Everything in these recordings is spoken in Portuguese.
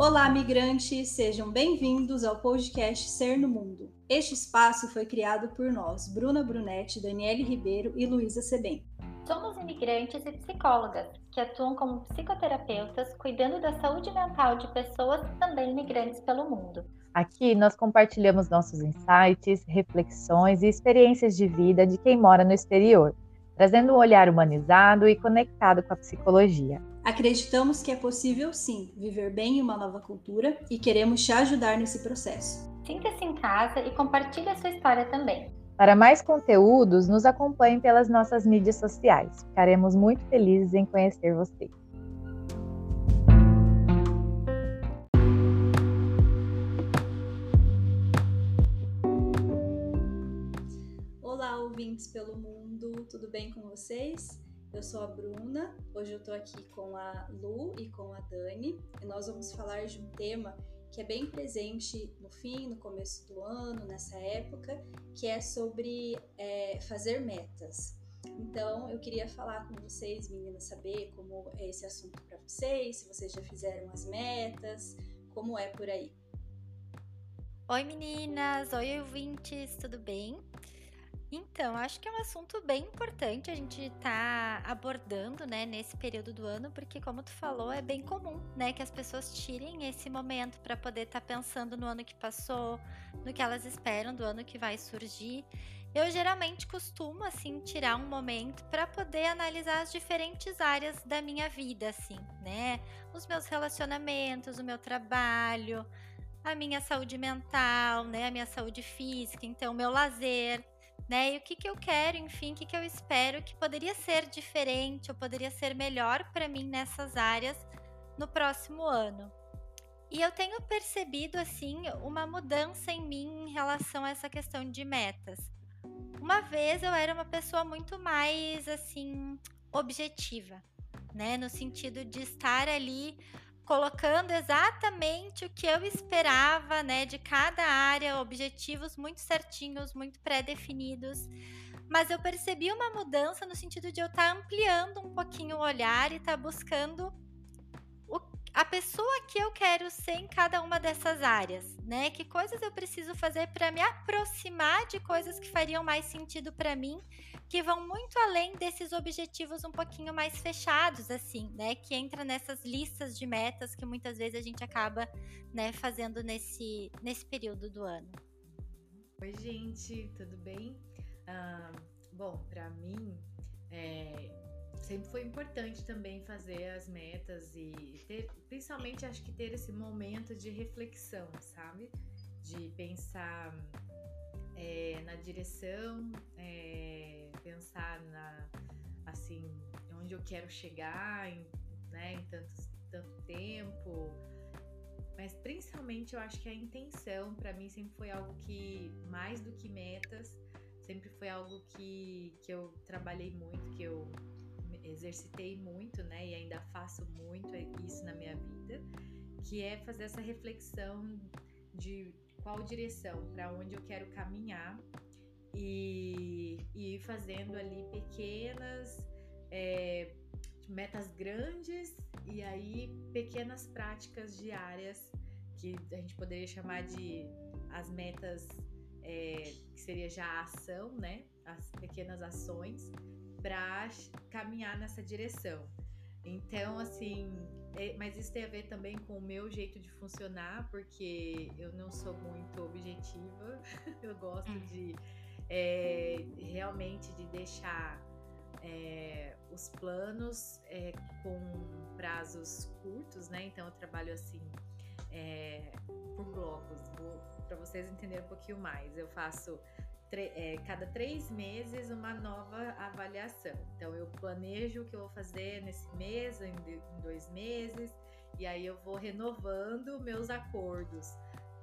Olá, migrantes! Sejam bem-vindos ao podcast Ser no Mundo. Este espaço foi criado por nós, Bruna Brunetti, Daniele Ribeiro e Luísa Sebem. Somos imigrantes e psicólogas que atuam como psicoterapeutas cuidando da saúde mental de pessoas também imigrantes pelo mundo. Aqui nós compartilhamos nossos insights, reflexões e experiências de vida de quem mora no exterior, trazendo um olhar humanizado e conectado com a psicologia. Acreditamos que é possível sim viver bem em uma nova cultura e queremos te ajudar nesse processo. Sinta-se em casa e compartilhe a sua história também. Para mais conteúdos, nos acompanhe pelas nossas mídias sociais. Ficaremos muito felizes em conhecer você. Olá, ouvintes pelo mundo, tudo bem com vocês? Eu sou a Bruna, hoje eu tô aqui com a Lu e com a Dani e nós vamos falar de um tema que é bem presente no fim, no começo do ano, nessa época, que é sobre é, fazer metas. Então, eu queria falar com vocês, meninas, saber como é esse assunto para vocês, se vocês já fizeram as metas, como é por aí. Oi meninas, oi ouvintes, tudo bem? Então, acho que é um assunto bem importante a gente estar tá abordando, né, nesse período do ano, porque como tu falou, é bem comum, né, que as pessoas tirem esse momento para poder estar tá pensando no ano que passou, no que elas esperam do ano que vai surgir. Eu geralmente costumo assim tirar um momento para poder analisar as diferentes áreas da minha vida, assim, né? Os meus relacionamentos, o meu trabalho, a minha saúde mental, né, a minha saúde física, então o meu lazer né? E o que, que eu quero, enfim, o que, que eu espero que poderia ser diferente ou poderia ser melhor para mim nessas áreas no próximo ano. E eu tenho percebido, assim, uma mudança em mim em relação a essa questão de metas. Uma vez eu era uma pessoa muito mais, assim, objetiva, né? No sentido de estar ali colocando exatamente o que eu esperava, né, de cada área, objetivos muito certinhos, muito pré-definidos. Mas eu percebi uma mudança no sentido de eu estar tá ampliando um pouquinho o olhar e estar tá buscando o, a pessoa que eu quero ser em cada uma dessas áreas, né? Que coisas eu preciso fazer para me aproximar de coisas que fariam mais sentido para mim que vão muito além desses objetivos um pouquinho mais fechados, assim, né? Que entra nessas listas de metas que muitas vezes a gente acaba, né, fazendo nesse, nesse período do ano. Oi, gente, tudo bem? Ah, bom, para mim, é, sempre foi importante também fazer as metas e ter, principalmente acho que ter esse momento de reflexão, sabe? De pensar é, na direção, é, pensar na assim onde eu quero chegar em, né, em tanto, tanto tempo. Mas principalmente eu acho que a intenção para mim sempre foi algo que mais do que metas, sempre foi algo que, que eu trabalhei muito, que eu exercitei muito, né, e ainda faço muito isso na minha vida, que é fazer essa reflexão de qual direção, para onde eu quero caminhar e, ir fazendo ali pequenas é, metas grandes e aí pequenas práticas diárias que a gente poderia chamar de as metas é, que seria já a ação, né? As pequenas ações para caminhar nessa direção. Então, assim, é, mas isso tem a ver também com o meu jeito de funcionar, porque eu não sou muito objetiva, eu gosto hum. de é, realmente de deixar é, os planos é, com prazos curtos, né? Então eu trabalho assim é, por blocos, para vocês entenderem um pouquinho mais. Eu faço é, cada três meses uma nova avaliação. Então eu planejo o que eu vou fazer nesse mês, em, em dois meses, e aí eu vou renovando meus acordos,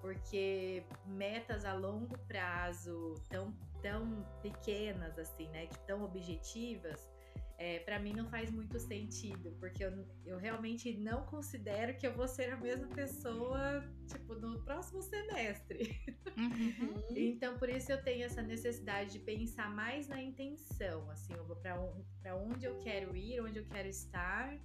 porque metas a longo prazo tão, tão pequenas assim, né, tão objetivas, é, para mim não faz muito sentido, porque eu, eu realmente não considero que eu vou ser a mesma pessoa, tipo, no próximo semestre. Uhum. então, por isso eu tenho essa necessidade de pensar mais na intenção, assim, para onde eu quero ir, onde eu quero estar,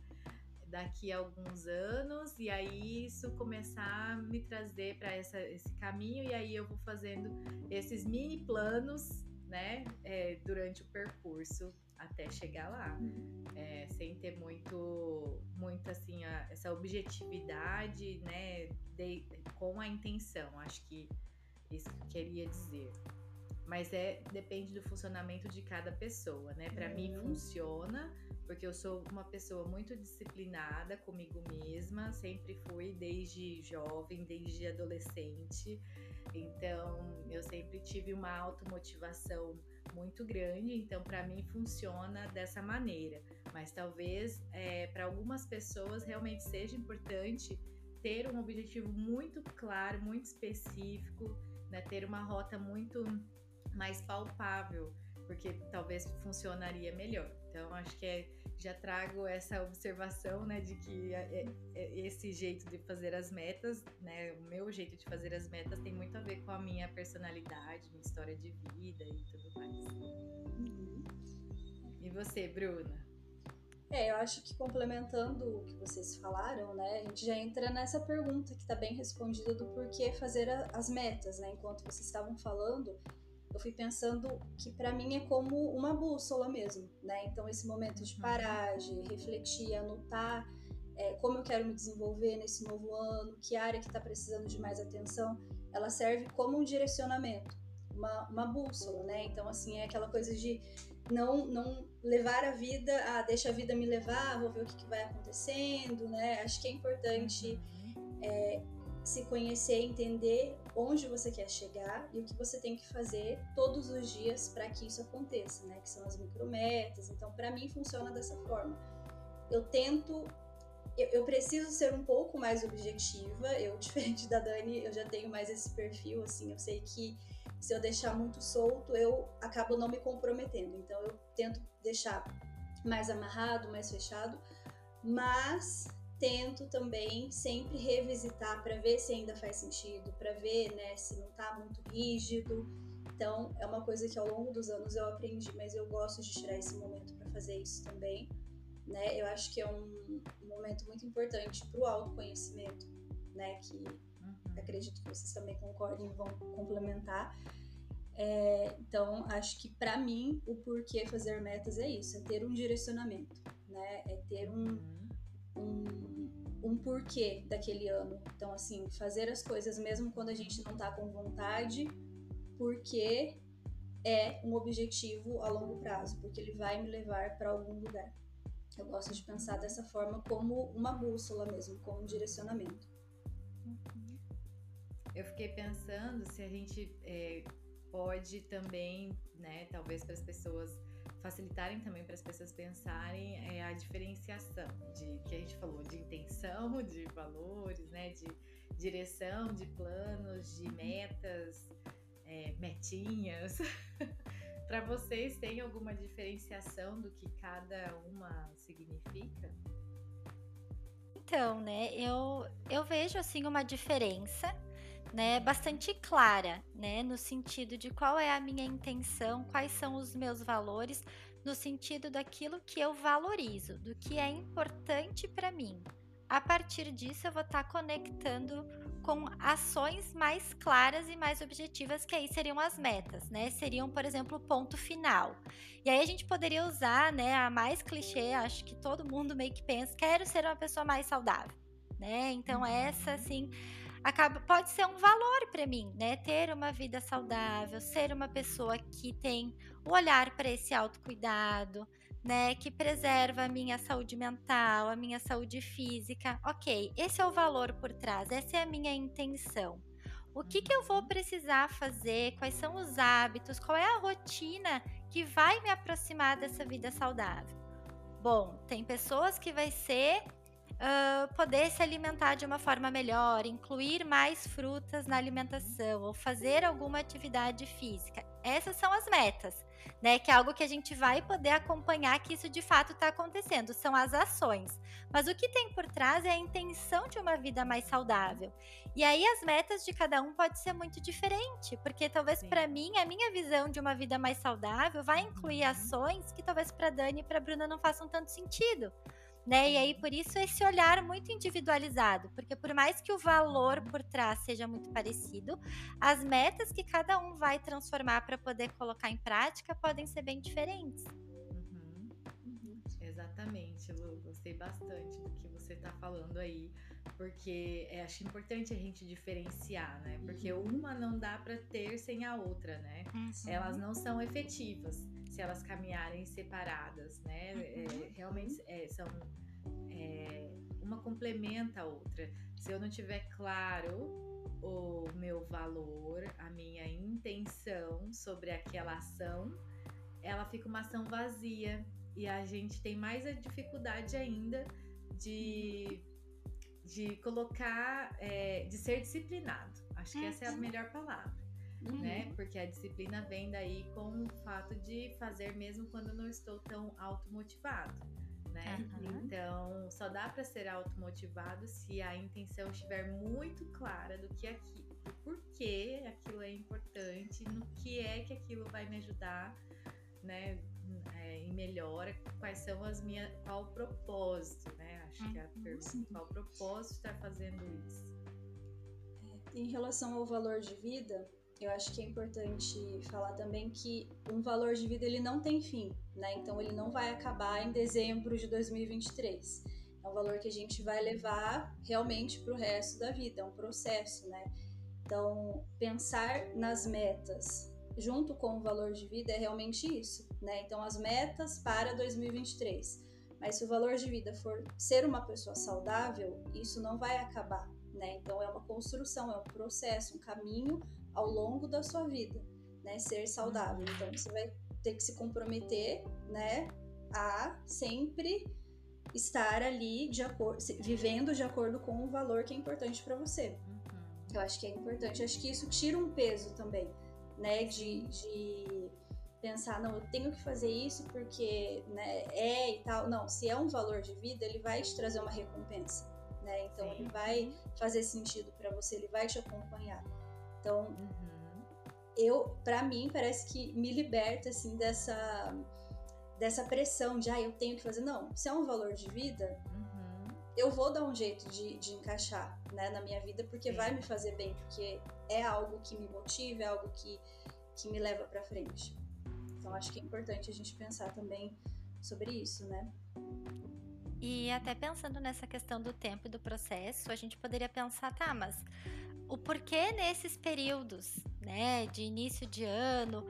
daqui a alguns anos e aí isso começar a me trazer para esse caminho e aí eu vou fazendo esses mini planos, né, é, durante o percurso até chegar lá, é, sem ter muito, muito assim a, essa objetividade, né, de, com a intenção. Acho que isso que eu queria dizer. Mas é depende do funcionamento de cada pessoa, né? Para uhum. mim funciona porque eu sou uma pessoa muito disciplinada comigo mesma, sempre fui desde jovem, desde adolescente. Então, eu sempre tive uma automotivação muito grande, então para mim funciona dessa maneira. Mas talvez é, para algumas pessoas realmente seja importante ter um objetivo muito claro, muito específico, né? ter uma rota muito mais palpável, porque talvez funcionaria melhor. Então, acho que é, já trago essa observação, né, de que é, é, é, esse jeito de fazer as metas, né, o meu jeito de fazer as metas tem muito a ver com a minha personalidade, minha história de vida e tudo mais. Uhum. E você, Bruna? É, eu acho que complementando o que vocês falaram, né, a gente já entra nessa pergunta que está bem respondida do porquê fazer a, as metas, né? Enquanto vocês estavam falando, eu fui pensando que para mim é como uma bússola mesmo, né? Então esse momento de uhum. parar, de refletir, anotar é, como eu quero me desenvolver nesse novo ano, que área que está precisando de mais atenção, ela serve como um direcionamento, uma, uma bússola, né? Então assim é aquela coisa de não não levar a vida, ah, deixa a vida me levar, vou ver o que, que vai acontecendo, né? Acho que é importante uhum. é, se conhecer, entender onde você quer chegar e o que você tem que fazer todos os dias para que isso aconteça, né? Que são as micrometas. Então, para mim funciona dessa forma. Eu tento eu, preciso ser um pouco mais objetiva. Eu, diferente da Dani, eu já tenho mais esse perfil, assim. Eu sei que se eu deixar muito solto, eu acabo não me comprometendo. Então, eu tento deixar mais amarrado, mais fechado. Mas tento também sempre revisitar para ver se ainda faz sentido, para ver né, se não está muito rígido. Então, é uma coisa que ao longo dos anos eu aprendi, mas eu gosto de tirar esse momento para fazer isso também. Né? Eu acho que é um, momento muito importante para o autoconhecimento, né? que uhum. acredito que vocês também concordem e vão complementar. É, então, acho que para mim, o porquê fazer metas é isso: é ter um direcionamento, né? é ter um. Uhum um, um porquê daquele ano. Então, assim, fazer as coisas mesmo quando a gente não tá com vontade, porque é um objetivo a longo prazo, porque ele vai me levar para algum lugar. Eu gosto de pensar dessa forma como uma bússola mesmo, como um direcionamento. Eu fiquei pensando se a gente é, pode também, né, talvez para as pessoas facilitarem também para as pessoas pensarem é, a diferenciação de que a gente falou de intenção, de valores, né, de direção, de planos, de metas, é, metinhas. para vocês tem alguma diferenciação do que cada uma significa? Então, né, eu, eu vejo assim uma diferença né, bastante clara, né, no sentido de qual é a minha intenção, quais são os meus valores, no sentido daquilo que eu valorizo, do que é importante para mim. A partir disso, eu vou estar tá conectando com ações mais claras e mais objetivas, que aí seriam as metas, né? Seriam, por exemplo, o ponto final. E aí a gente poderia usar, né, a mais clichê, acho que todo mundo meio que pensa, quero ser uma pessoa mais saudável, né? Então, essa, assim, acaba pode ser um valor para mim, né? Ter uma vida saudável, ser uma pessoa que tem o olhar para esse autocuidado, né? Que preserva a minha saúde mental, a minha saúde física. Ok, esse é o valor por trás, essa é a minha intenção. O que, que eu vou precisar fazer? Quais são os hábitos? Qual é a rotina que vai me aproximar dessa vida saudável? Bom, tem pessoas que vai ser uh, poder se alimentar de uma forma melhor, incluir mais frutas na alimentação ou fazer alguma atividade física. Essas são as metas, né? Que é algo que a gente vai poder acompanhar que isso de fato está acontecendo, são as ações. Mas o que tem por trás é a intenção de uma vida mais saudável. E aí as metas de cada um pode ser muito diferente, porque talvez para mim a minha visão de uma vida mais saudável vai incluir uhum. ações que talvez para Dani e para Bruna não façam tanto sentido né? E aí por isso esse olhar muito individualizado, porque por mais que o valor por trás seja muito parecido, as metas que cada um vai transformar para poder colocar em prática podem ser bem diferentes. Uhum. Uhum. Exatamente, Lu. Gostei bastante do que você está falando aí, porque é, acho importante a gente diferenciar, né? Porque uhum. uma não dá para ter sem a outra, né? Uhum. Elas não são efetivas se elas caminharem separadas, né? É, uhum. realmente é, são é, uma complementa a outra. Se eu não tiver claro o meu valor, a minha intenção sobre aquela ação, ela fica uma ação vazia e a gente tem mais a dificuldade ainda de de colocar, é, de ser disciplinado. Acho que essa é a melhor palavra uhum. né? Porque a disciplina vem daí com o fato de fazer mesmo quando não estou tão automotivado. Né? Uhum. Então, só dá para ser automotivado se a intenção estiver muito clara do que aqui, do porquê aquilo é importante, no que é que aquilo vai me ajudar, né? É, em melhora, quais são as minhas, qual o propósito, né? Acho que é a uhum, pergunta, qual o propósito estar fazendo isso? É, em relação ao valor de vida, eu acho que é importante falar também que um valor de vida ele não tem fim, né? Então ele não vai acabar em dezembro de 2023. É um valor que a gente vai levar realmente para o resto da vida, é um processo, né? Então pensar nas metas junto com o valor de vida é realmente isso, né? Então as metas para 2023. Mas se o valor de vida for ser uma pessoa saudável, isso não vai acabar, né? Então é uma construção, é um processo, um caminho ao longo da sua vida, né? Ser saudável. Então você vai ter que se comprometer, né, a sempre estar ali de acordo, vivendo de acordo com o valor que é importante para você. Uhum. Eu acho que é importante. Acho que isso tira um peso também, né, de, de pensar, não, eu tenho que fazer isso porque né, é e tal. Não, se é um valor de vida, ele vai te trazer uma recompensa, né? Então Sim. ele vai fazer sentido para você, ele vai te acompanhar. Então, uhum. eu, para mim, parece que me liberta assim dessa dessa pressão de, ah, eu tenho que fazer. Não, se é um valor de vida, uhum. Eu vou dar um jeito de, de encaixar né, na minha vida, porque Sim. vai me fazer bem, porque é algo que me motiva, é algo que, que me leva para frente. Então, acho que é importante a gente pensar também sobre isso, né? E até pensando nessa questão do tempo e do processo, a gente poderia pensar, tá, mas o porquê nesses períodos, né, de início de ano.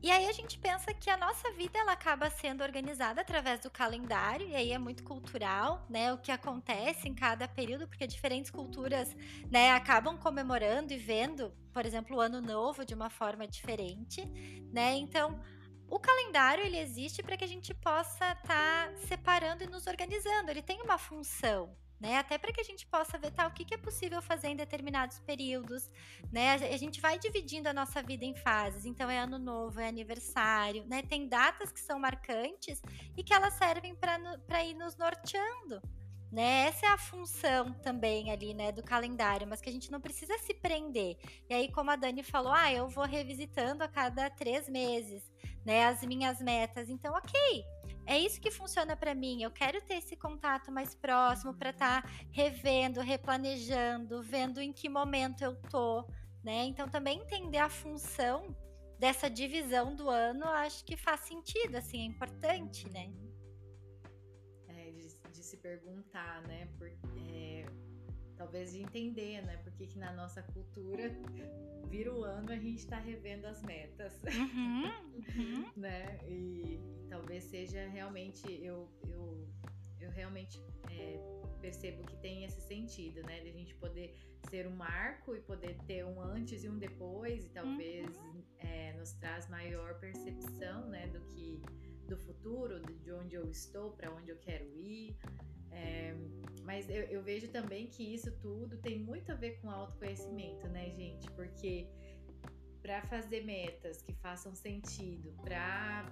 E aí a gente pensa que a nossa vida ela acaba sendo organizada através do calendário, e aí é muito cultural, né, o que acontece em cada período, porque diferentes culturas, né, acabam comemorando e vendo, por exemplo, o ano novo de uma forma diferente, né? Então, o calendário ele existe para que a gente possa estar tá separando e nos organizando. Ele tem uma função, né? Até para que a gente possa ver tá, o que, que é possível fazer em determinados períodos, né? A gente vai dividindo a nossa vida em fases. Então é ano novo, é aniversário, né? Tem datas que são marcantes e que elas servem para ir nos norteando, né? Essa é a função também ali, né, do calendário, mas que a gente não precisa se prender. E aí, como a Dani falou, ah, eu vou revisitando a cada três meses, né, as minhas metas. Então, ok, é isso que funciona para mim. Eu quero ter esse contato mais próximo para estar tá revendo, replanejando, vendo em que momento eu tô, né? Então, também entender a função dessa divisão do ano, acho que faz sentido, assim, é importante, né? se perguntar, né? Por, é, talvez de entender, né? Porque que na nossa cultura vira o ano a gente está revendo as metas, uhum, uhum. né? E, e, talvez seja realmente eu eu, eu realmente é, percebo que tem esse sentido, né? De a gente poder ser um marco e poder ter um antes e um depois e talvez uhum. é, nos traz maior percepção, né? Do que do futuro, de onde eu estou, para onde eu quero ir. É, mas eu, eu, vejo também que isso tudo tem muito a ver com autoconhecimento, né, gente? Porque para fazer metas que façam sentido, para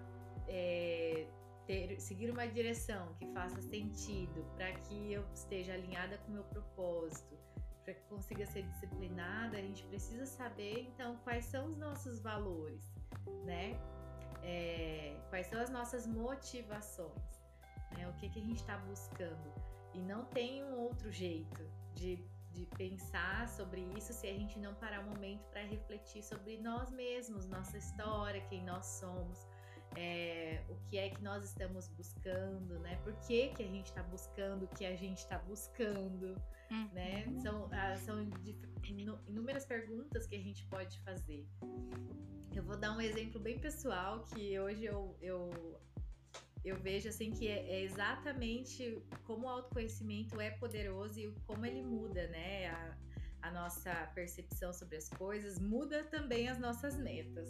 é, ter, seguir uma direção que faça sentido, para que eu esteja alinhada com o meu propósito, para que consiga ser disciplinada, a gente precisa saber então quais são os nossos valores, né? é, quais são as nossas motivações. Né? O que, que a gente está buscando. E não tem um outro jeito de, de pensar sobre isso se a gente não parar um momento para refletir sobre nós mesmos, nossa história, quem nós somos. É, o que é que nós estamos buscando, né? Por que, que a gente está buscando o que a gente está buscando, uhum. né? São, ah, são inúmeras perguntas que a gente pode fazer. Eu vou dar um exemplo bem pessoal que hoje eu, eu eu vejo assim que é, é, exatamente como o autoconhecimento é poderoso e como ele muda, né? A, a nossa percepção sobre as coisas, muda também as nossas metas.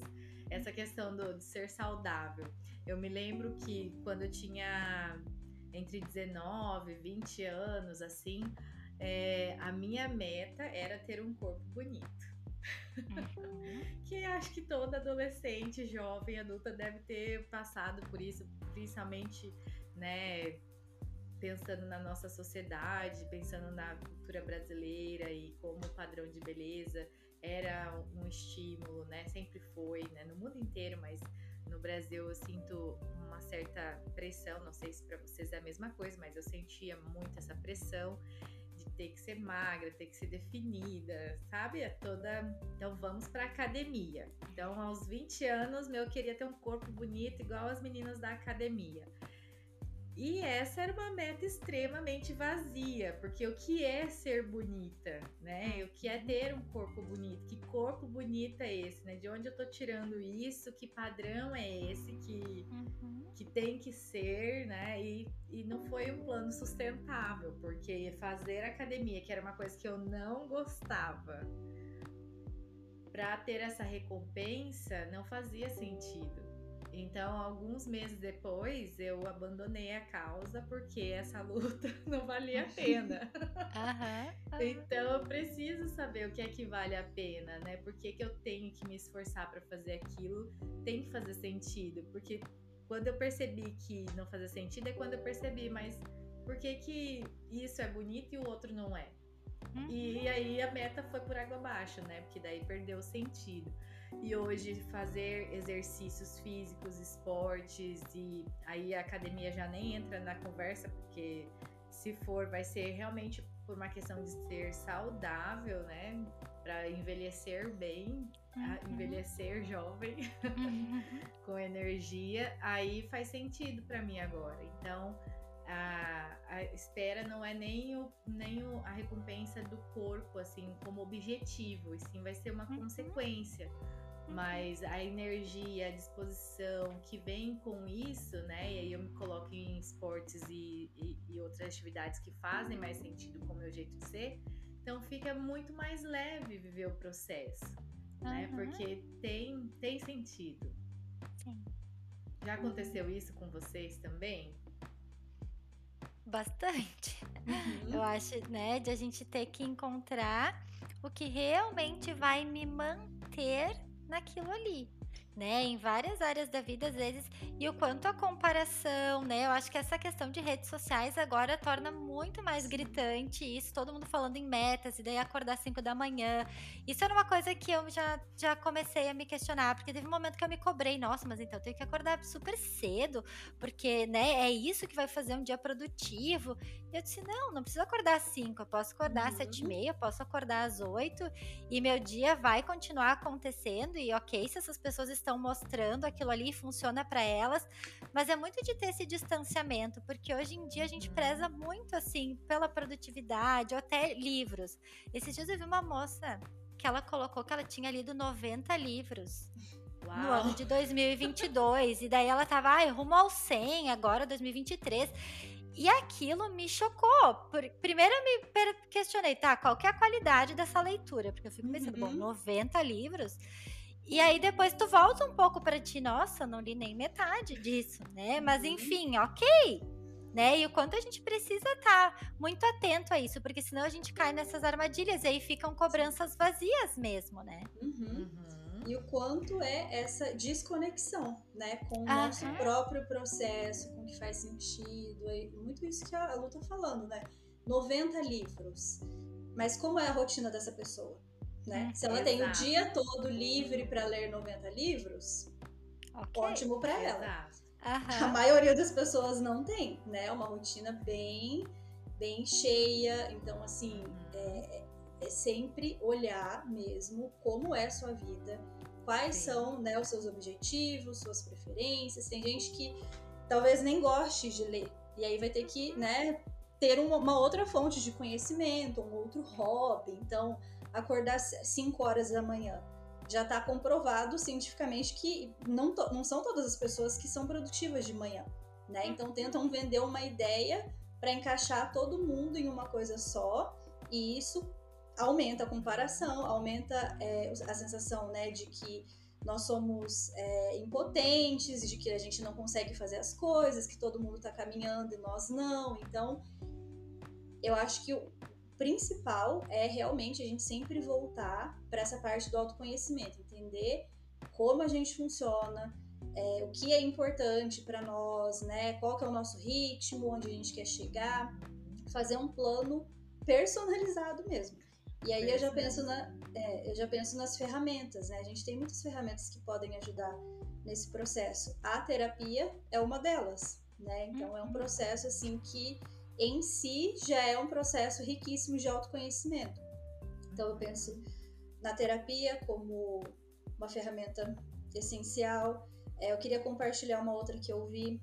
Essa questão do, de ser saudável. Eu me lembro que quando eu tinha entre 19 e 20 anos, assim, é, a minha meta era ter um corpo bonito. Uhum. que acho que toda adolescente, jovem, adulta deve ter passado por isso, principalmente, né, pensando na nossa sociedade, pensando na cultura brasileira e como o padrão de beleza era um estímulo, né? Sempre foi, né? No mundo inteiro, mas no Brasil eu sinto uma certa pressão, não sei se para vocês é a mesma coisa, mas eu sentia muito essa pressão ter que ser magra, ter que ser definida, sabe? É toda. Então vamos para academia. Então, aos 20 anos, meu, eu queria ter um corpo bonito, igual as meninas da academia. E essa era uma meta extremamente vazia, porque o que é ser bonita, né? O que é ter um corpo bonito? Que corpo bonito é esse, né? De onde eu tô tirando isso? Que padrão é esse que, uhum. que tem que ser, né? E, e não foi um plano sustentável, porque fazer academia, que era uma coisa que eu não gostava, para ter essa recompensa não fazia sentido. Então, alguns meses depois, eu abandonei a causa porque essa luta não valia a pena. Uhum, uhum. Então, eu preciso saber o que é que vale a pena, né? Por que, que eu tenho que me esforçar para fazer aquilo? Tem que fazer sentido, porque quando eu percebi que não fazia sentido é quando eu percebi, mas por que, que isso é bonito e o outro não é? Uhum. E aí a meta foi por água abaixo, né? Porque daí perdeu o sentido. E hoje fazer exercícios físicos, esportes e aí a academia já nem entra na conversa, porque se for vai ser realmente por uma questão de ser saudável, né? Para envelhecer bem, uhum. envelhecer jovem, uhum. com energia, aí faz sentido para mim agora. Então, a, a, espera não é nem, o, nem o, a recompensa do corpo, assim, como objetivo, e sim vai ser uma uhum. consequência. Mas a energia, a disposição que vem com isso, né? E aí eu me coloco em esportes e, e, e outras atividades que fazem mais sentido com o meu jeito de ser. Então fica muito mais leve viver o processo, uhum. né? Porque tem, tem sentido. Sim. Já aconteceu isso com vocês também? Bastante. Uhum. Eu acho, né, de a gente ter que encontrar o que realmente vai me manter naquilo ali né, em várias áreas da vida às vezes, e o quanto a comparação, né, eu acho que essa questão de redes sociais agora torna muito mais gritante isso, todo mundo falando em metas, e daí acordar às 5 da manhã, isso era uma coisa que eu já, já comecei a me questionar, porque teve um momento que eu me cobrei, nossa, mas então eu tenho que acordar super cedo, porque, né, é isso que vai fazer um dia produtivo, e eu disse, não, não preciso acordar às 5, eu posso acordar às uhum. 7 e meia, posso acordar às 8, e meu dia vai continuar acontecendo, e ok, se essas pessoas estão estão mostrando aquilo ali funciona para elas, mas é muito de ter esse distanciamento, porque hoje em dia a gente preza muito assim pela produtividade, ou até livros. Esses dias eu vi uma moça que ela colocou que ela tinha lido 90 livros. Uau. No ano de 2022, e daí ela tava, ai, rumo ao 100, agora 2023. E aquilo me chocou. Primeiro eu me questionei, tá, qual que é a qualidade dessa leitura? Porque eu fico pensando, uhum. bom, 90 livros. E aí depois tu volta um pouco para ti, nossa, não li nem metade disso, né? Mas uhum. enfim, ok. Né? E o quanto a gente precisa estar tá muito atento a isso, porque senão a gente cai nessas armadilhas e aí ficam cobranças vazias mesmo, né? Uhum. Uhum. E o quanto é essa desconexão, né, com o nosso próprio processo, com o que faz sentido, é muito isso que a Lu tá falando, né? 90 livros. Mas como é a rotina dessa pessoa? Né? Se ela Exato. tem o dia todo livre para ler 90 livros, okay. ótimo para ela. a maioria das pessoas não tem, né? É uma rotina bem, bem cheia. Então, assim, uhum. é, é sempre olhar mesmo como é a sua vida, quais Sim. são né, os seus objetivos, suas preferências. Tem gente que talvez nem goste de ler. E aí vai ter que, né, ter uma, uma outra fonte de conhecimento, um outro hobby. Então, acordar 5 horas da manhã já está comprovado cientificamente que não, não são todas as pessoas que são produtivas de manhã, né? Então tentam vender uma ideia para encaixar todo mundo em uma coisa só e isso aumenta a comparação, aumenta é, a sensação, né, de que nós somos é, impotentes, de que a gente não consegue fazer as coisas, que todo mundo está caminhando e nós não. Então, eu acho que principal é realmente a gente sempre voltar para essa parte do autoconhecimento, entender como a gente funciona, é, o que é importante para nós, né? Qual que é o nosso ritmo, onde a gente quer chegar, fazer um plano personalizado mesmo. E aí eu já penso na, é, eu já penso nas ferramentas, né? A gente tem muitas ferramentas que podem ajudar nesse processo. A terapia é uma delas, né? Então é um uhum. processo assim que em si já é um processo riquíssimo de autoconhecimento. Então eu penso na terapia como uma ferramenta essencial. É, eu queria compartilhar uma outra que eu vi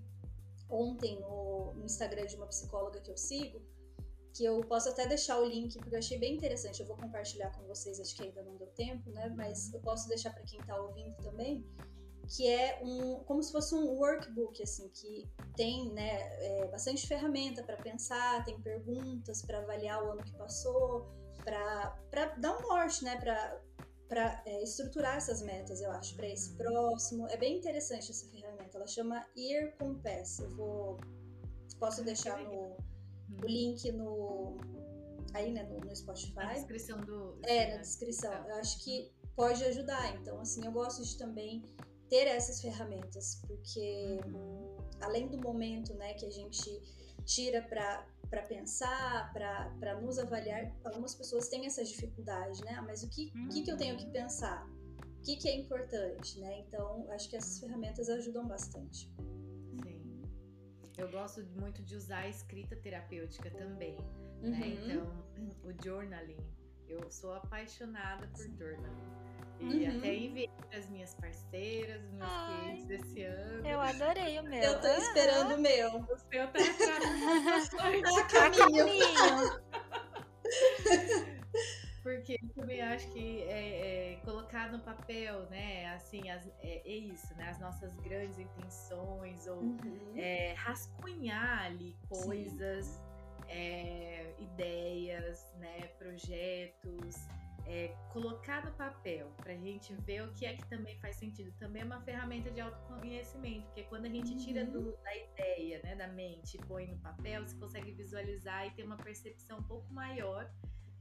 ontem no, no Instagram de uma psicóloga que eu sigo, que eu posso até deixar o link, porque eu achei bem interessante. Eu vou compartilhar com vocês, acho que ainda não deu tempo, né? Mas eu posso deixar para quem está ouvindo também, que é um como se fosse um workbook, assim, que tem né, é, bastante ferramenta para pensar, tem perguntas para avaliar o ano que passou, para dar um norte, né? Para é, estruturar essas metas, eu acho, para esse uhum. próximo. É bem interessante essa ferramenta. Ela chama Ear Compass. Eu vou. Posso deixar no o link no aí, né, no, no Spotify. Na descrição do. É, na descrição. Eu acho que pode ajudar. Então, assim, eu gosto de também ter essas ferramentas, porque uhum. além do momento, né, que a gente tira para pensar, para nos avaliar, algumas pessoas têm essa dificuldade, né? Ah, mas o que, uhum. que, que eu tenho que pensar? O que, que é importante, né? Então, acho que essas ferramentas ajudam bastante. Eu gosto muito de usar a escrita terapêutica também, né? uhum. né? Então, o journaling, eu sou apaixonada por journaling. E uhum. até enviei para as minhas parceiras, meus Ai, clientes desse ano. Eu adorei o meu. Eu tô esperando o meu. O seu tá atrás. a caminho. Porque eu também acho que é, é, colocar no papel, né, assim, as, é, é, isso, né, as nossas grandes intenções, ou uhum. É, rascunhar ali coisas, é, ideias, né, projetos, é, colocar no papel para a gente ver o que é que também faz sentido. Também é uma ferramenta de autoconhecimento, porque quando a gente tira do, uhum. da ideia, né, da mente e põe no papel, você consegue visualizar e ter uma percepção um pouco maior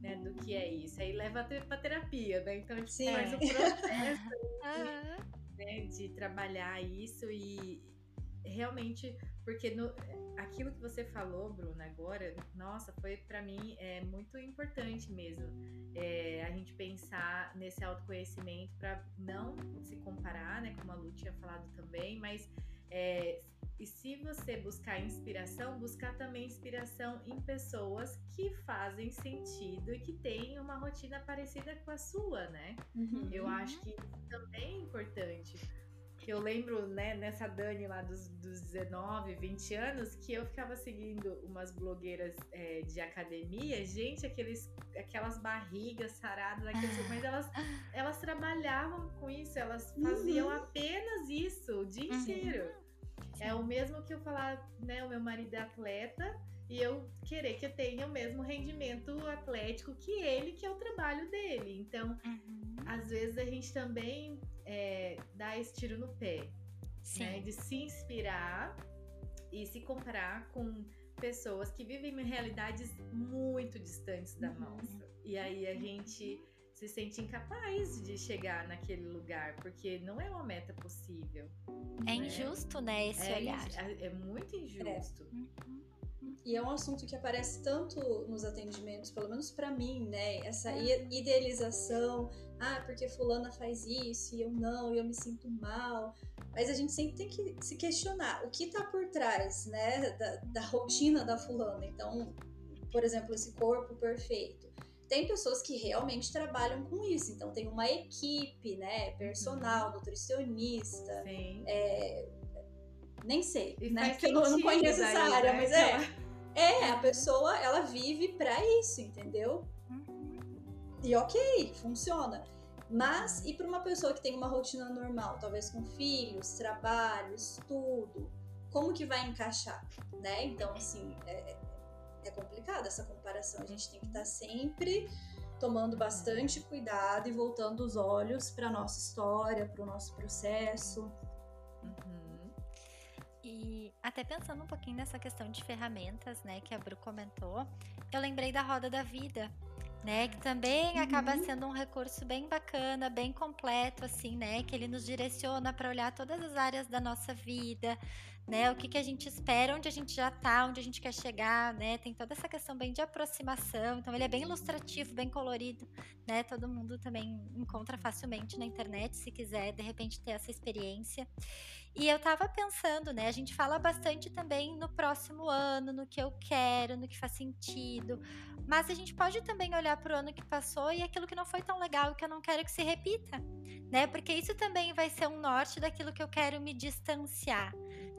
né, do que é isso. Aí leva para terapia, né? Então a gente Sim. faz o processo né, de trabalhar isso e realmente, porque no, aquilo que você falou, Bruna, agora, nossa, foi para mim é muito importante mesmo é, a gente pensar nesse autoconhecimento para não se comparar, né, como a Lu tinha falado também, mas é, e se você buscar inspiração, buscar também inspiração em pessoas que fazem sentido e que têm uma rotina parecida com a sua, né? Uhum. Eu acho que também é importante. Eu lembro, né, nessa Dani lá dos, dos 19, 20 anos, que eu ficava seguindo umas blogueiras é, de academia, gente, aqueles, aquelas barrigas saradas, aqueles, mas elas, elas trabalhavam com isso, elas faziam uhum. apenas isso o dia uhum. inteiro. É o mesmo que eu falar, né? O meu marido é atleta e eu querer que eu tenha o mesmo rendimento atlético que ele, que é o trabalho dele. Então, uhum. às vezes a gente também é, dá esse tiro no pé, né? De se inspirar e se comparar com pessoas que vivem em realidades muito distantes da uhum. nossa. E aí a gente se sente incapaz de chegar naquele lugar, porque não é uma meta possível. É né? injusto, né, esse é, olhar. É, é muito injusto. É. Uhum. E é um assunto que aparece tanto nos atendimentos, pelo menos para mim, né? Essa idealização, ah, porque fulana faz isso e eu não, e eu me sinto mal. Mas a gente sempre tem que se questionar o que está por trás, né, da, da rotina da fulana. Então, por exemplo, esse corpo perfeito tem pessoas que realmente trabalham com isso, então tem uma equipe, né? Personal, uhum. nutricionista. Sim. É, nem sei, e né? Porque eu não conheço essa área, né? mas é. É, a pessoa, ela vive para isso, entendeu? Uhum. E ok, funciona. Mas, e para uma pessoa que tem uma rotina normal, talvez com filhos, trabalho, estudo, como que vai encaixar, né? Então, assim, é, é complicado essa comparação. A gente tem que estar tá sempre tomando bastante cuidado e voltando os olhos para nossa história, para o nosso processo. Uhum. Até pensando um pouquinho nessa questão de ferramentas, né, que a Bru comentou, eu lembrei da roda da vida, né, que também uhum. acaba sendo um recurso bem bacana, bem completo, assim, né, que ele nos direciona para olhar todas as áreas da nossa vida, né? O que, que a gente espera, onde a gente já está, onde a gente quer chegar, né? Tem toda essa questão bem de aproximação. Então ele é bem ilustrativo, bem colorido, né? Todo mundo também encontra facilmente na internet, se quiser de repente ter essa experiência. E eu estava pensando, né? A gente fala bastante também no próximo ano, no que eu quero, no que faz sentido. Mas a gente pode também olhar para o ano que passou e aquilo que não foi tão legal, que eu não quero que se repita, né? Porque isso também vai ser um norte daquilo que eu quero me distanciar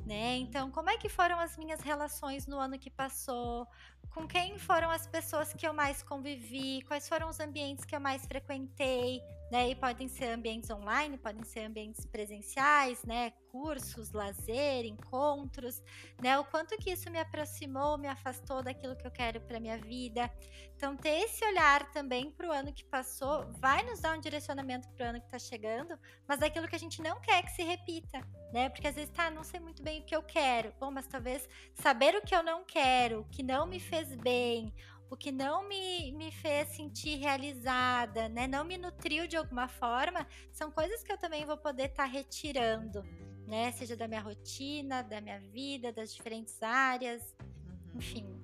né? Então, como é que foram as minhas relações no ano que passou? Com quem foram as pessoas que eu mais convivi? Quais foram os ambientes que eu mais frequentei? Né? E podem ser ambientes online, podem ser ambientes presenciais, né? Cursos, lazer, encontros, né? O quanto que isso me aproximou, me afastou daquilo que eu quero para minha vida. Então, ter esse olhar também para o ano que passou vai nos dar um direcionamento para o ano que está chegando, mas daquilo que a gente não quer que se repita, né? Porque às vezes, tá, não sei muito bem o que eu quero. Bom, mas talvez saber o que eu não quero, que não me fez bem, o que não me, me fez sentir realizada, né? Não me nutriu de alguma forma, são coisas que eu também vou poder estar tá retirando, né? Seja da minha rotina, da minha vida, das diferentes áreas, uhum. enfim.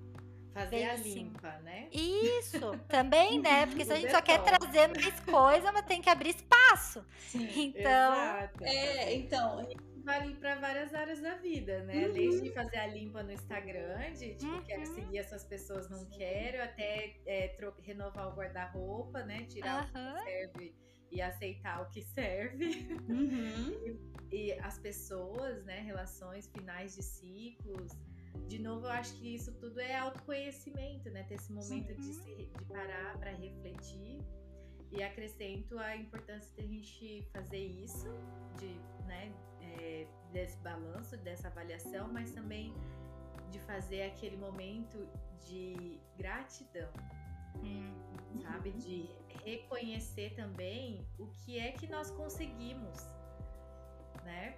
Fazer a assim. limpa, né? Isso, também, né? Porque se a gente só quer trazer mais coisa, mas tem que abrir espaço. Sim, então, exato. é, então, vale para várias áreas da vida, né? Uhum. Desde fazer a limpa no Instagram, de tipo, uhum. quero seguir essas pessoas, não quero, até é, renovar o guarda-roupa, né? Tirar uhum. o que serve e aceitar o que serve. Uhum. E, e, as pessoas, né? Relações finais de ciclos. De novo, eu acho que isso tudo é autoconhecimento, né? Ter esse momento de, se, de parar para refletir. E acrescento a importância de a gente fazer isso, de, né, é, desse balanço, dessa avaliação, mas também de fazer aquele momento de gratidão, hum. sabe? De reconhecer também o que é que nós conseguimos, né?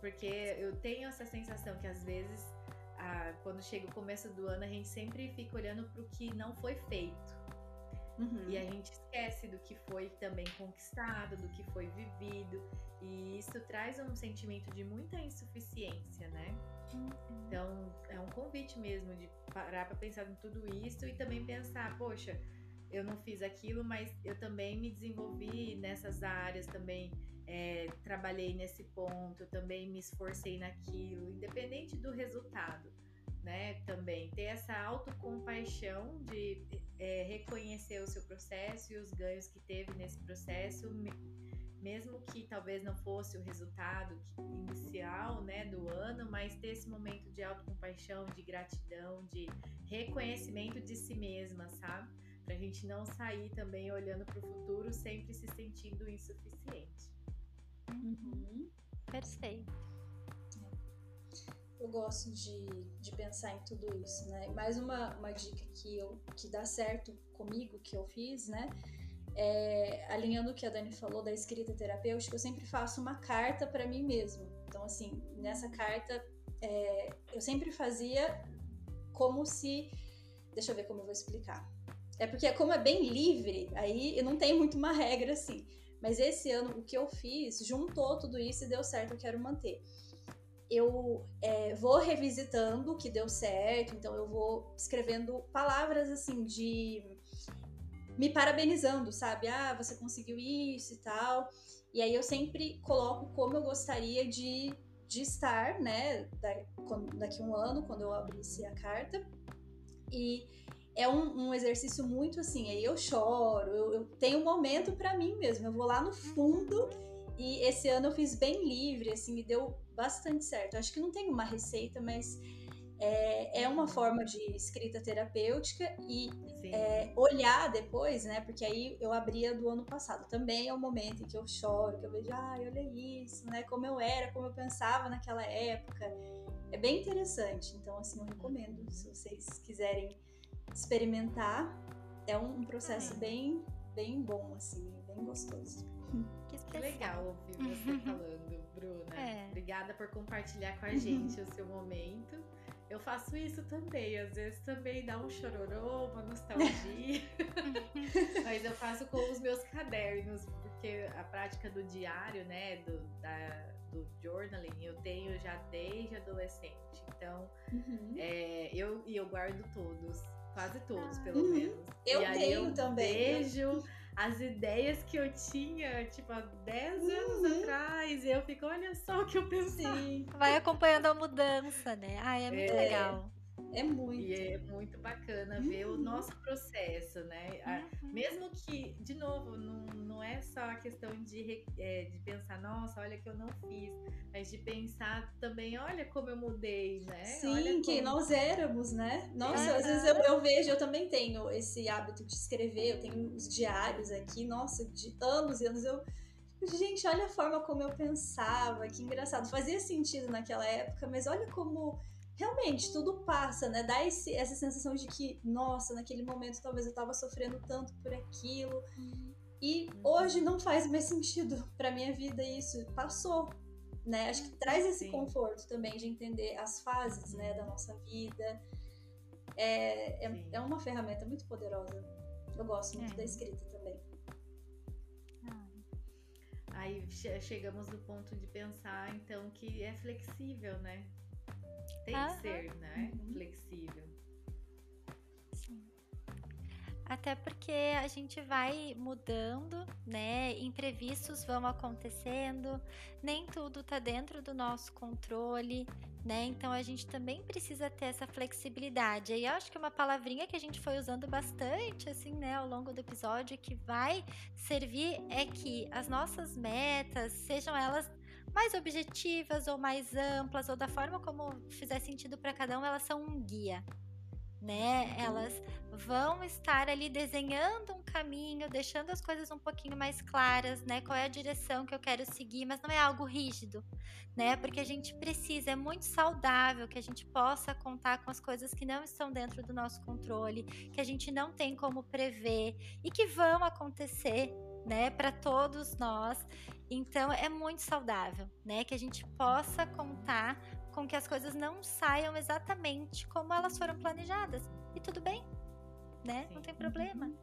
Porque eu tenho essa sensação que às vezes, ah, quando chega o começo do ano, a gente sempre fica olhando para o que não foi feito. Uhum. E a gente esquece do que foi também conquistado, do que foi vivido. E isso traz um sentimento de muita insuficiência, né? Uhum. Então, é um convite mesmo de parar para pensar em tudo isso e também pensar, poxa, eu não fiz aquilo, mas eu também me desenvolvi nessas áreas, também é, trabalhei nesse ponto, também me esforcei naquilo, independente do resultado né? Também ter essa autocompaixão de é, reconhecer o seu processo e os ganhos que teve nesse processo, mesmo que talvez não fosse o resultado inicial, né, do ano, mas ter esse momento de autocompaixão, de gratidão, de reconhecimento de si mesma, sabe? Pra gente não sair também olhando para o futuro sempre se sentindo insuficiente. Uhum. Perfeito eu gosto de, de pensar em tudo isso, né? Mais uma, uma dica que, eu, que dá certo comigo, que eu fiz, né? É, alinhando o que a Dani falou da escrita terapêutica, eu sempre faço uma carta para mim mesma. Então, assim, nessa carta, é, eu sempre fazia como se. Deixa eu ver como eu vou explicar. É porque, como é bem livre, aí não tenho muito uma regra assim. Mas esse ano, o que eu fiz juntou tudo isso e deu certo, eu quero manter. Eu é, vou revisitando o que deu certo, então eu vou escrevendo palavras assim de me parabenizando, sabe? Ah, você conseguiu isso e tal. E aí eu sempre coloco como eu gostaria de, de estar, né? daqui um ano, quando eu abrisse a carta. E é um, um, exercício muito assim, aí eu choro, eu, eu tenho um momento para mim mesmo, eu vou lá no fundo e esse ano eu fiz bem livre, assim, me deu bastante certo. Acho que não tem uma receita, mas é, é uma forma de escrita terapêutica e é, olhar depois, né? Porque aí eu abria do ano passado. Também é o momento em que eu choro, que eu vejo, ai, olha isso, né? Como eu era, como eu pensava naquela época. É bem interessante. Então, assim, eu recomendo, se vocês quiserem experimentar. É um processo bem, bem bom, assim, bem gostoso. Que, legal ouvir você falando, Bruna. É. Obrigada por compartilhar com a gente o seu momento. Eu faço isso também, às vezes também dá um chororô, uma nostalgia. Mas eu faço com os meus cadernos, porque a prática do diário, né, do, da, do journaling, eu tenho já desde adolescente. Então, uhum. é, eu, e eu guardo todos, quase todos, pelo uhum. menos. Eu tenho eu também. Vejo as ideias que eu tinha, tipo, há 10 anos uhum. atrás. E eu fico, olha só o que eu pensei. Vai acompanhando a mudança, né? Ah, é muito é, legal. É muito. E é muito bacana uhum. ver o uhum. nosso processo, né? Uhum. Mesmo que, de novo, não, não é só a questão de, é, de pensar, nossa, olha que eu não fiz, mas de pensar também, olha como eu mudei, né? Sim, olha que como... nós éramos, né? Nossa, às vezes eu, eu, vejo, eu também tenho esse hábito de escrever, eu tenho os diários aqui, nossa, de anos e anos eu. Gente, olha a forma como eu pensava, que engraçado. Fazia sentido naquela época, mas olha como realmente tudo passa, né? Dá esse, essa sensação de que, nossa, naquele momento talvez eu tava sofrendo tanto por aquilo. E hoje não faz mais sentido para minha vida isso. Passou, né? Acho que traz esse Sim. conforto também de entender as fases, né, da nossa vida. É, é, é, uma ferramenta muito poderosa. Eu gosto muito é. da escrita também. Aí chegamos no ponto de pensar, então, que é flexível, né? Tem que ser, né? Uhum. Flexível. Sim. Até porque a gente vai mudando, né? Imprevistos vão acontecendo, nem tudo tá dentro do nosso controle, né? Então a gente também precisa ter essa flexibilidade. E eu acho que uma palavrinha que a gente foi usando bastante, assim, né, ao longo do episódio, que vai servir é que as nossas metas, sejam elas mais objetivas ou mais amplas, ou da forma como fizer sentido para cada um, elas são um guia. Né? Elas vão estar ali desenhando um caminho, deixando as coisas um pouquinho mais claras, né? Qual é a direção que eu quero seguir, mas não é algo rígido, né? Porque a gente precisa, é muito saudável que a gente possa contar com as coisas que não estão dentro do nosso controle, que a gente não tem como prever e que vão acontecer, né, para todos nós. Então é muito saudável, né, que a gente possa contar com que as coisas não saiam exatamente como elas foram planejadas. E tudo bem, né? Sim. Não tem problema. Uhum.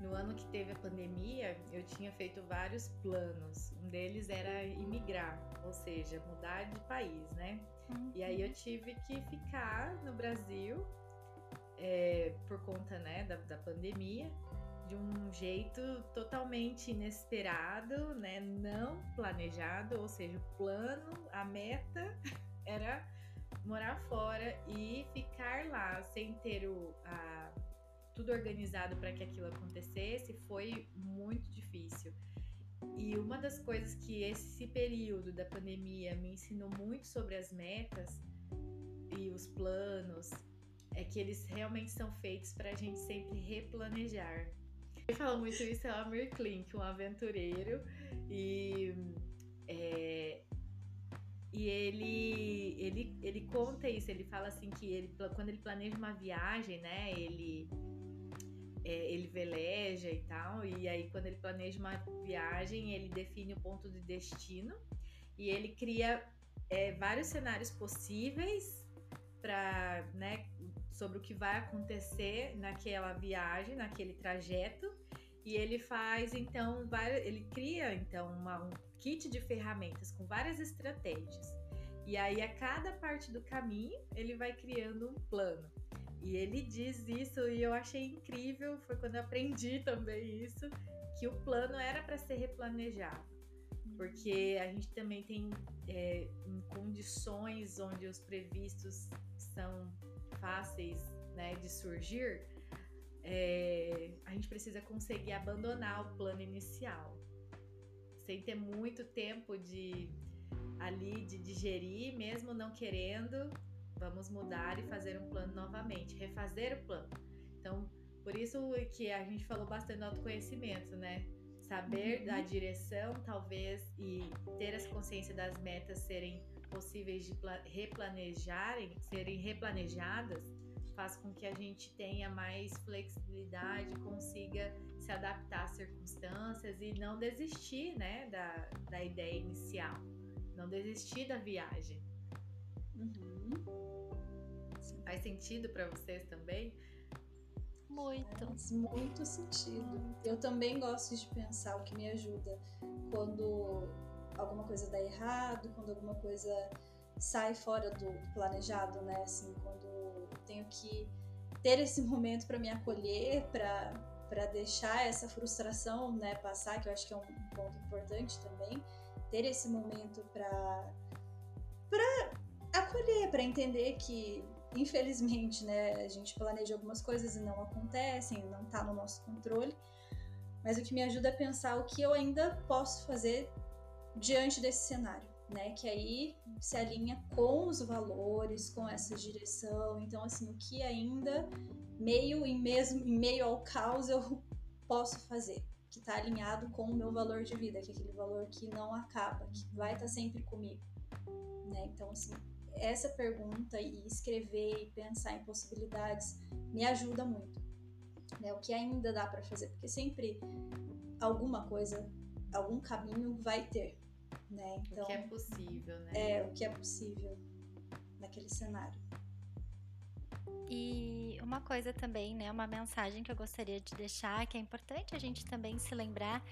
No ano que teve a pandemia, eu tinha feito vários planos. Um deles era imigrar, ou seja, mudar de país, né? Uhum. E aí eu tive que ficar no Brasil é, por conta né, da, da pandemia de um jeito totalmente inesperado, né? Não planejado, ou seja, o plano, a meta era morar fora e ficar lá sem ter o, a, tudo organizado para que aquilo acontecesse foi muito difícil. E uma das coisas que esse período da pandemia me ensinou muito sobre as metas e os planos é que eles realmente são feitos para a gente sempre replanejar. Quem fala muito isso é o Amir Klink, um aventureiro. E, é, e ele, ele, ele conta isso, ele fala assim que ele, quando ele planeja uma viagem, né, ele, é, ele veleja e tal, e aí quando ele planeja uma viagem, ele define o ponto de destino e ele cria é, vários cenários possíveis para, né, sobre o que vai acontecer naquela viagem, naquele trajeto, e ele faz então ele cria então uma, um kit de ferramentas com várias estratégias. E aí a cada parte do caminho ele vai criando um plano. E ele diz isso e eu achei incrível, foi quando eu aprendi também isso, que o plano era para ser replanejado. Porque a gente também tem é, condições onde os previstos são fáceis né, de surgir, é, a gente precisa conseguir abandonar o plano inicial, sem ter muito tempo de ali de digerir, mesmo não querendo, vamos mudar e fazer um plano novamente, refazer o plano. Então, por isso que a gente falou bastante do autoconhecimento, né? Saber uhum. da direção, talvez, e ter essa consciência das metas serem possíveis de replanejarem, serem replanejadas, faz com que a gente tenha mais flexibilidade, consiga se adaptar às circunstâncias e não desistir, né, da, da ideia inicial, não desistir da viagem. Uhum. Faz sentido para vocês também? Muito. Faz muito sentido. Eu também gosto de pensar o que me ajuda quando alguma coisa dá errado, quando alguma coisa sai fora do planejado, né? Assim, quando tenho que ter esse momento para me acolher, para para deixar essa frustração, né, passar, que eu acho que é um ponto importante também, ter esse momento para para acolher, para entender que infelizmente, né, a gente planeja algumas coisas e não acontecem, não está no nosso controle. Mas o que me ajuda a pensar o que eu ainda posso fazer diante desse cenário né? Que aí se alinha com os valores, com essa direção. Então, assim, o que ainda meio em mesmo em meio ao caos eu posso fazer, que está alinhado com o meu valor de vida, que é aquele valor que não acaba, que vai estar tá sempre comigo, né? Então, assim, essa pergunta e escrever e pensar em possibilidades me ajuda muito. Né? O que ainda dá para fazer, porque sempre alguma coisa, algum caminho vai ter, né? Então, o que é possível, né? É, o que é possível naquele cenário. E uma coisa também, né, uma mensagem que eu gostaria de deixar, que é importante a gente também se lembrar,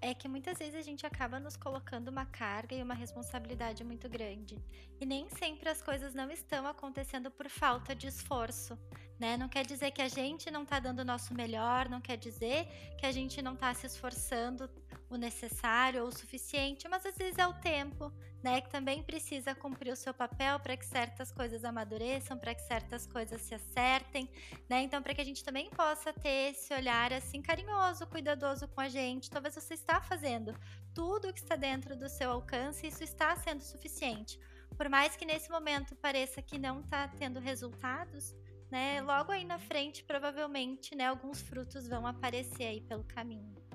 é que muitas vezes a gente acaba nos colocando uma carga e uma responsabilidade muito grande. E nem sempre as coisas não estão acontecendo por falta de esforço, né? Não quer dizer que a gente não está dando o nosso melhor, não quer dizer que a gente não está se esforçando o necessário ou o suficiente, mas às vezes é o tempo, né, que também precisa cumprir o seu papel para que certas coisas amadureçam, para que certas coisas se acertem, né? Então, para que a gente também possa ter esse olhar assim carinhoso, cuidadoso com a gente. Talvez você está fazendo tudo o que está dentro do seu alcance e isso está sendo suficiente. Por mais que nesse momento pareça que não está tendo resultados, né? Logo aí na frente, provavelmente, né, alguns frutos vão aparecer aí pelo caminho.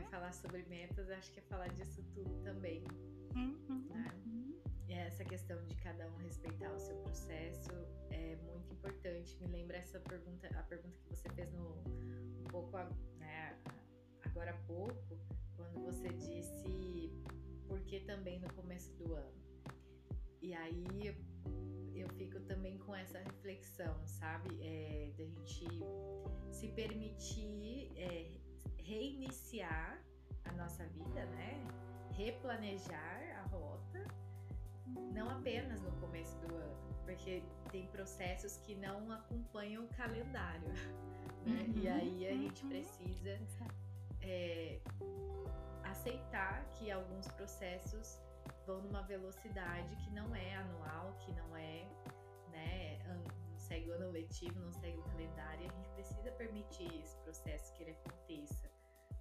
Né? Falar sobre metas, acho que é falar disso tudo também. Uhum. Né? E essa questão de cada um respeitar o seu processo é muito importante. Me lembra essa pergunta, a pergunta que você fez no um pouco, né, agora há pouco, quando você disse porque também no começo do ano. E aí eu fico também com essa reflexão, sabe? É, da gente se permitir é, reiniciar a nossa vida, né? Replanejar a rota, não apenas no começo do ano, porque tem processos que não acompanham o calendário, né? Uhum, e aí a gente uhum. precisa é, aceitar que alguns processos vão numa velocidade que não é anual, que não é, segue o ano letivo, não segue o calendário, e a gente precisa permitir esse processo que ele aconteça,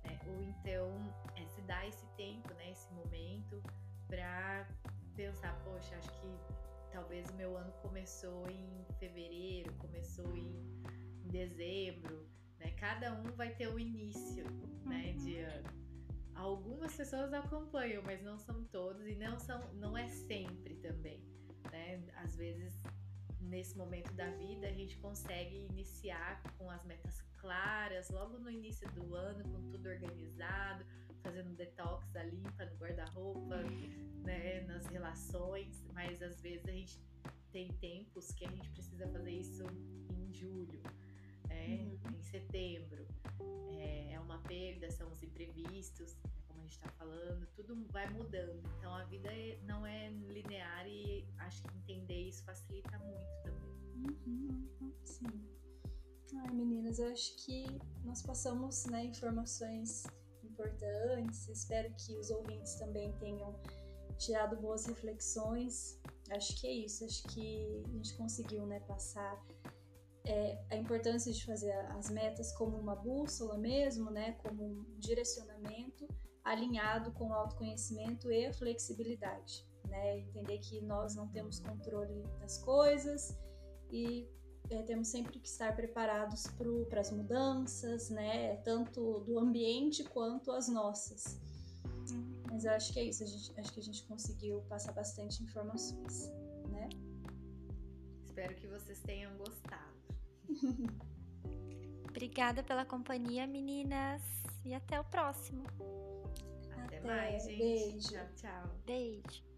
né? Ou então é, se dar esse tempo, né, esse momento para pensar, poxa, acho que talvez o meu ano começou em fevereiro, começou em, em dezembro, né? Cada um vai ter o um início, né, de uhum. ano. Algumas pessoas acompanham, mas não são todos e não são, não é sempre também, né? Às vezes nesse momento da vida a gente consegue iniciar com as metas claras, logo no início do ano, com tudo organizado, fazendo detox ali, limpa no guarda-roupa, né, nas relações, mas às vezes a gente tem tempos que a gente precisa fazer isso em julho, né? Uhum. em setembro. É, é uma perda, são os imprevistos, a gente está falando, tudo vai mudando. Então a vida é, não é linear e acho que entender isso facilita muito também. Uhum, sim. Ai, meninas, eu acho que nós passamos né, informações importantes. Espero que os ouvintes também tenham tirado boas reflexões. Acho que é isso. Acho que a gente conseguiu né, passar é, a importância de fazer as metas como uma bússola mesmo, né, como um direcionamento alinhado com o autoconhecimento e a flexibilidade. Né? Entender que nós não temos controle das coisas e é, temos sempre que estar preparados para as mudanças, né? Tanto do ambiente quanto as nossas. Mas eu acho que é isso, gente, acho que a gente conseguiu passar bastante informações, né? Espero que vocês tenham gostado. Obrigada pela companhia, meninas. E até o próximo. Até, mais, gente. Beijo. Tchau, tchau. Beijo.